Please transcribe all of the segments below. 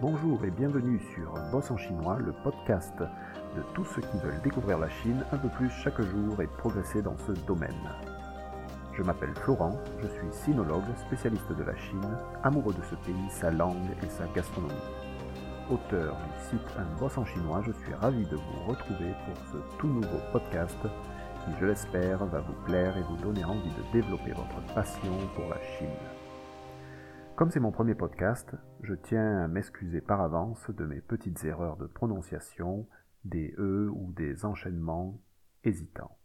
Bonjour et bienvenue sur Boss en chinois, le podcast de tous ceux qui veulent découvrir la Chine un peu plus chaque jour et progresser dans ce domaine. Je m'appelle Florent, je suis sinologue, spécialiste de la Chine, amoureux de ce pays, sa langue et sa gastronomie. Auteur du site Un boss en chinois, je suis ravi de vous retrouver pour ce tout nouveau podcast qui, je l'espère, va vous plaire et vous donner envie de développer votre passion pour la Chine. Comme c'est mon premier podcast, je tiens à m'excuser par avance de mes petites erreurs de prononciation, des E ou des enchaînements hésitants.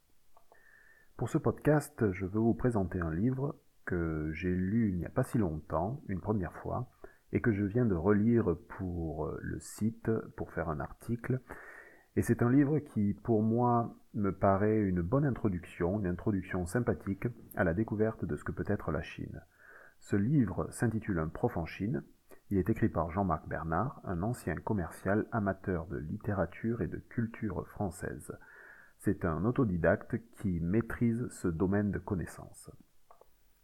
Pour ce podcast, je veux vous présenter un livre que j'ai lu il n'y a pas si longtemps, une première fois, et que je viens de relire pour le site pour faire un article. Et c'est un livre qui, pour moi, me paraît une bonne introduction, une introduction sympathique à la découverte de ce que peut être la Chine. Ce livre s'intitule Un prof en Chine. Il est écrit par Jean-Marc Bernard, un ancien commercial amateur de littérature et de culture française. C'est un autodidacte qui maîtrise ce domaine de connaissances.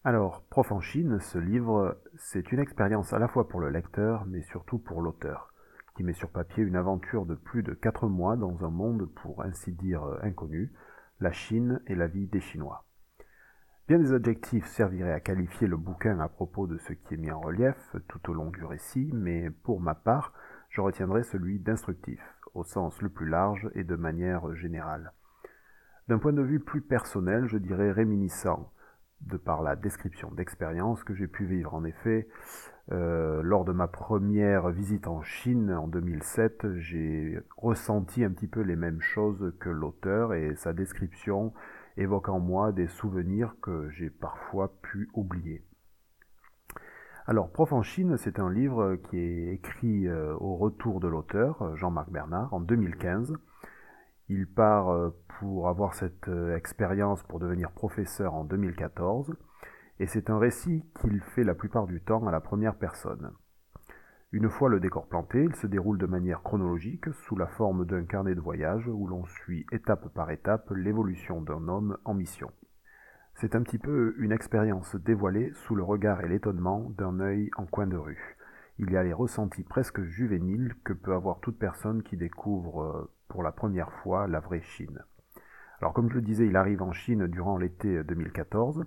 Alors, Prof en Chine, ce livre, c'est une expérience à la fois pour le lecteur, mais surtout pour l'auteur, qui met sur papier une aventure de plus de quatre mois dans un monde pour ainsi dire inconnu, la Chine et la vie des Chinois. Bien des adjectifs serviraient à qualifier le bouquin à propos de ce qui est mis en relief tout au long du récit, mais pour ma part, je retiendrai celui d'instructif, au sens le plus large et de manière générale. D'un point de vue plus personnel, je dirais réminiscent, de par la description d'expérience que j'ai pu vivre. En effet, euh, lors de ma première visite en Chine en 2007, j'ai ressenti un petit peu les mêmes choses que l'auteur et sa description évoque en moi des souvenirs que j'ai parfois pu oublier. Alors, Prof en Chine, c'est un livre qui est écrit euh, au retour de l'auteur, Jean-Marc Bernard, en 2015. Il part euh, pour avoir cette euh, expérience pour devenir professeur en 2014, et c'est un récit qu'il fait la plupart du temps à la première personne. Une fois le décor planté, il se déroule de manière chronologique sous la forme d'un carnet de voyage où l'on suit étape par étape l'évolution d'un homme en mission. C'est un petit peu une expérience dévoilée sous le regard et l'étonnement d'un œil en coin de rue. Il y a les ressentis presque juvéniles que peut avoir toute personne qui découvre euh, pour la première fois la vraie Chine. Alors comme je le disais, il arrive en Chine durant l'été 2014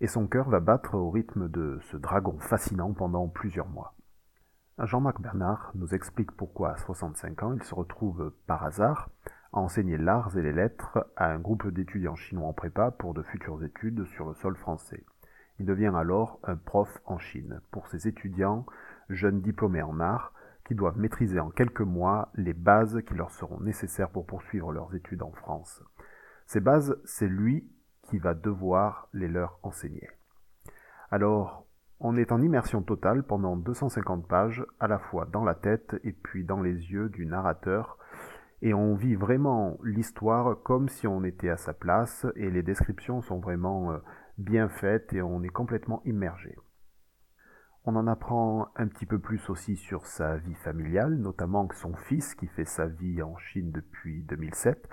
et son cœur va battre au rythme de ce dragon fascinant pendant plusieurs mois. Jean-Marc Bernard nous explique pourquoi à 65 ans il se retrouve par hasard à enseigner l'art et les lettres à un groupe d'étudiants chinois en prépa pour de futures études sur le sol français. Il devient alors un prof en Chine pour ces étudiants jeunes diplômés en art qui doivent maîtriser en quelques mois les bases qui leur seront nécessaires pour poursuivre leurs études en France. Ces bases, c'est lui qui va devoir les leur enseigner. Alors, on est en immersion totale pendant 250 pages, à la fois dans la tête et puis dans les yeux du narrateur, et on vit vraiment l'histoire comme si on était à sa place, et les descriptions sont vraiment euh, bien faites et on est complètement immergé. On en apprend un petit peu plus aussi sur sa vie familiale, notamment que son fils, qui fait sa vie en Chine depuis 2007,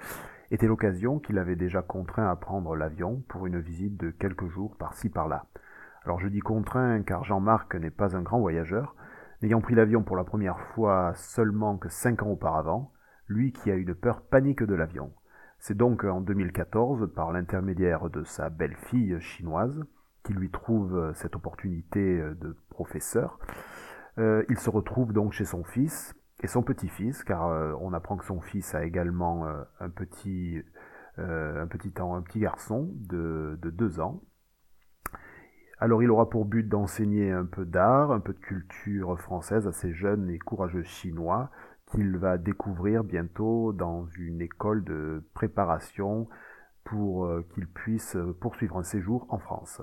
était l'occasion qu'il avait déjà contraint à prendre l'avion pour une visite de quelques jours par-ci par-là. Alors je dis contraint car Jean-Marc n'est pas un grand voyageur, n'ayant pris l'avion pour la première fois seulement que cinq ans auparavant, lui qui a une peur panique de l'avion. C'est donc en 2014, par l'intermédiaire de sa belle-fille chinoise, qui lui trouve cette opportunité de professeur, euh, il se retrouve donc chez son fils et son petit-fils, car euh, on apprend que son fils a également euh, un petit un petit un petit garçon de, de deux ans, alors il aura pour but d'enseigner un peu d'art, un peu de culture française à ces jeunes et courageux Chinois qu'il va découvrir bientôt dans une école de préparation pour euh, qu'ils puissent poursuivre un séjour en France.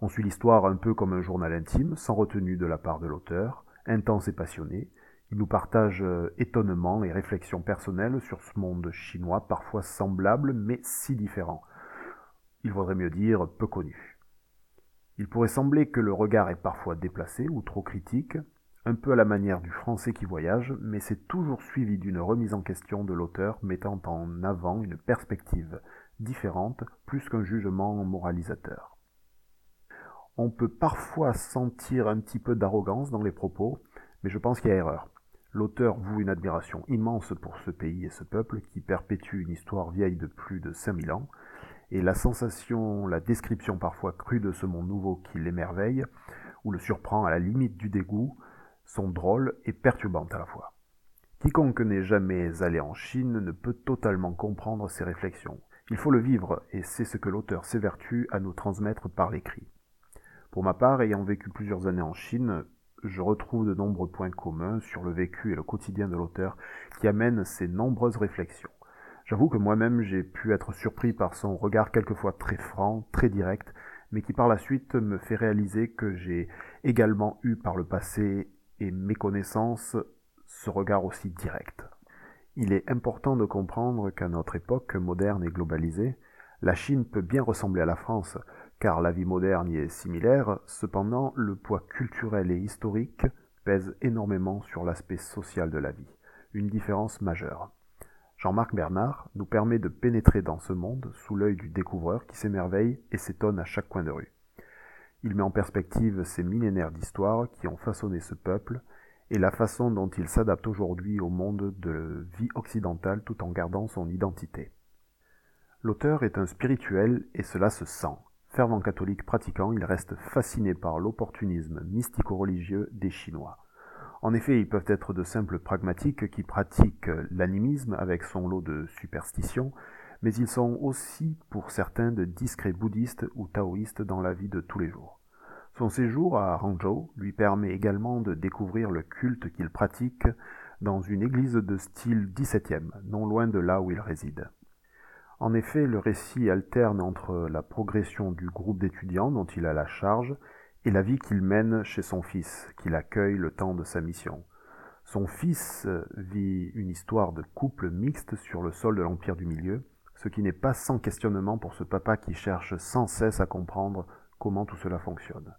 On suit l'histoire un peu comme un journal intime, sans retenue de la part de l'auteur, intense et passionné. Il nous partage euh, étonnement et réflexions personnelles sur ce monde chinois parfois semblable mais si différent. Il vaudrait mieux dire peu connu. Il pourrait sembler que le regard est parfois déplacé ou trop critique, un peu à la manière du français qui voyage, mais c'est toujours suivi d'une remise en question de l'auteur mettant en avant une perspective différente plus qu'un jugement moralisateur. On peut parfois sentir un petit peu d'arrogance dans les propos, Mais je pense qu'il y a erreur. L'auteur voue une admiration immense pour ce pays et ce peuple qui perpétue une histoire vieille de plus de 5000 ans, et la sensation, la description parfois crue de ce monde nouveau qui l'émerveille, ou le surprend à la limite du dégoût, sont drôles et perturbantes à la fois. Quiconque n'est jamais allé en Chine ne peut totalement comprendre ces réflexions. Il faut le vivre, et c'est ce que l'auteur s'évertue à nous transmettre par l'écrit. Pour ma part, ayant vécu plusieurs années en Chine, je retrouve de nombreux points communs sur le vécu et le quotidien de l'auteur qui amènent ces nombreuses réflexions. J'avoue que moi-même j'ai pu être surpris par son regard quelquefois très franc, très direct, mais qui par la suite me fait réaliser que j'ai également eu par le passé et mes connaissances ce regard aussi direct. Il est important de comprendre qu'à notre époque moderne et globalisée, la Chine peut bien ressembler à la France, car la vie moderne y est similaire, cependant le poids culturel et historique pèse énormément sur l'aspect social de la vie, une différence majeure. Jean-Marc Bernard nous permet de pénétrer dans ce monde sous l'œil du découvreur qui s'émerveille et s'étonne à chaque coin de rue. Il met en perspective ces millénaires d'histoire qui ont façonné ce peuple et la façon dont il s'adapte aujourd'hui au monde de vie occidentale tout en gardant son identité. L'auteur est un spirituel et cela se sent. Fervent catholique pratiquant, il reste fasciné par l'opportunisme mystico-religieux des Chinois. En effet, ils peuvent être de simples pragmatiques qui pratiquent l'animisme avec son lot de superstitions, mais ils sont aussi pour certains de discrets bouddhistes ou taoïstes dans la vie de tous les jours. Son séjour à Hangzhou lui permet également de découvrir le culte qu'il pratique dans une église de style XVIIe, non loin de là où il réside. En effet, le récit alterne entre la progression du groupe d'étudiants dont il a la charge et la vie qu'il mène chez son fils, qu'il accueille le temps de sa mission. Son fils vit une histoire de couple mixte sur le sol de l'Empire du Milieu, ce qui n'est pas sans questionnement pour ce papa qui cherche sans cesse à comprendre comment tout cela fonctionne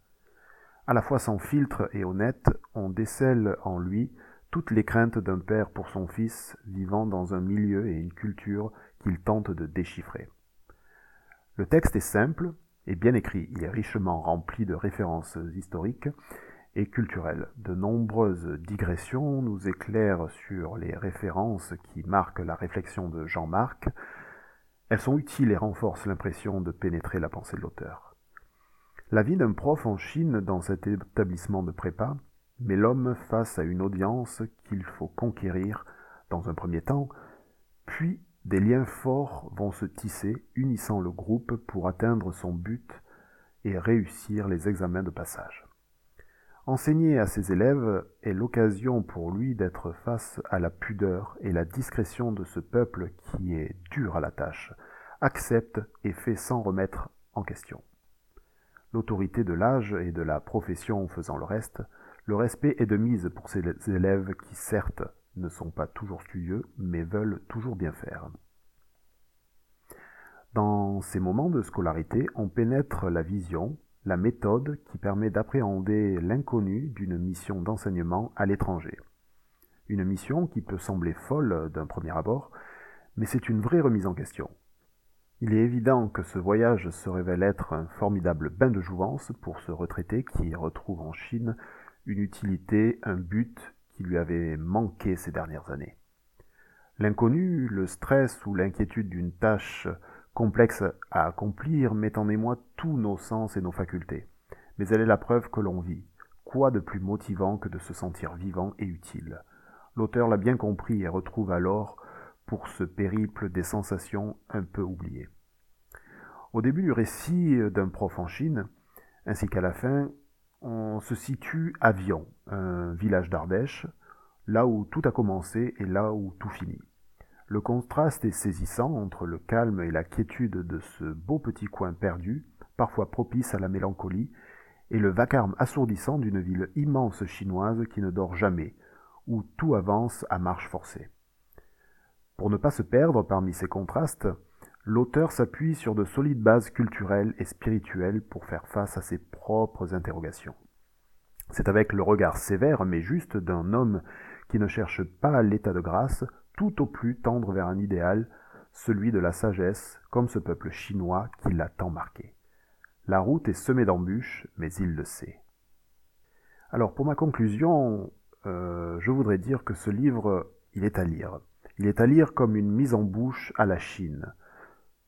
à la fois sans filtre et honnête, on décèle en lui toutes les craintes d'un père pour son fils vivant dans un milieu et une culture qu'il tente de déchiffrer. Le texte est simple et bien écrit, il est richement rempli de références historiques et culturelles. De nombreuses digressions nous éclairent sur les références qui marquent la réflexion de Jean-Marc. Elles sont utiles et renforcent l'impression de pénétrer la pensée de l'auteur. La vie d'un prof en Chine dans cet établissement de prépa met l'homme face à une audience qu'il faut conquérir dans un premier temps, puis des liens forts vont se tisser, unissant le groupe pour atteindre son but et réussir les examens de passage. Enseigner à ses élèves est l'occasion pour lui d'être face à la pudeur et la discrétion de ce peuple qui est dur à la tâche, accepte et fait sans remettre en question l'autorité de l'âge et de la profession faisant le reste, le respect est de mise pour ces élèves qui certes ne sont pas toujours studieux, mais veulent toujours bien faire. Dans ces moments de scolarité, on pénètre la vision, la méthode qui permet d'appréhender l'inconnu d'une mission d'enseignement à l'étranger. Une mission qui peut sembler folle d'un premier abord, mais c'est une vraie remise en question. Il est évident que ce voyage se révèle être un formidable bain de jouvence pour ce retraité qui retrouve en Chine une utilité, un but qui lui avait manqué ces dernières années. L'inconnu, le stress ou l'inquiétude d'une tâche complexe à accomplir met en émoi tous nos sens et nos facultés. Mais elle est la preuve que l'on vit. Quoi de plus motivant que de se sentir vivant et utile? L'auteur l'a bien compris et retrouve alors pour ce périple des sensations un peu oubliées. Au début du récit d'un prof en Chine, ainsi qu'à la fin, on se situe à Vion, un village d'Ardèche, là où tout a commencé et là où tout finit. Le contraste est saisissant entre le calme et la quiétude de ce beau petit coin perdu, parfois propice à la mélancolie, et le vacarme assourdissant d'une ville immense chinoise qui ne dort jamais, où tout avance à marche forcée. Pour ne pas se perdre parmi ces contrastes, l'auteur s'appuie sur de solides bases culturelles et spirituelles pour faire face à ses propres interrogations. C'est avec le regard sévère mais juste d'un homme qui ne cherche pas l'état de grâce, tout au plus tendre vers un idéal, celui de la sagesse, comme ce peuple chinois qui l'a tant marqué. La route est semée d'embûches, mais il le sait. Alors pour ma conclusion, euh, je voudrais dire que ce livre, il est à lire. Il est à lire comme une mise en bouche à la Chine.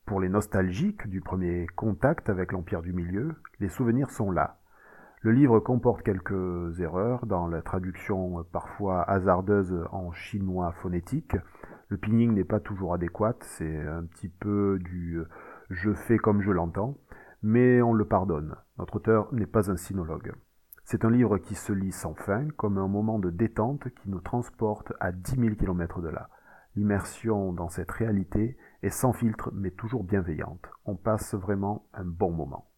Pour les nostalgiques du premier contact avec l'Empire du Milieu, les souvenirs sont là. Le livre comporte quelques erreurs dans la traduction parfois hasardeuse en chinois phonétique. Le pinyin n'est pas toujours adéquat, c'est un petit peu du je fais comme je l'entends, mais on le pardonne. Notre auteur n'est pas un sinologue. C'est un livre qui se lit sans fin, comme un moment de détente qui nous transporte à 10 000 km de là. L'immersion dans cette réalité est sans filtre mais toujours bienveillante. On passe vraiment un bon moment.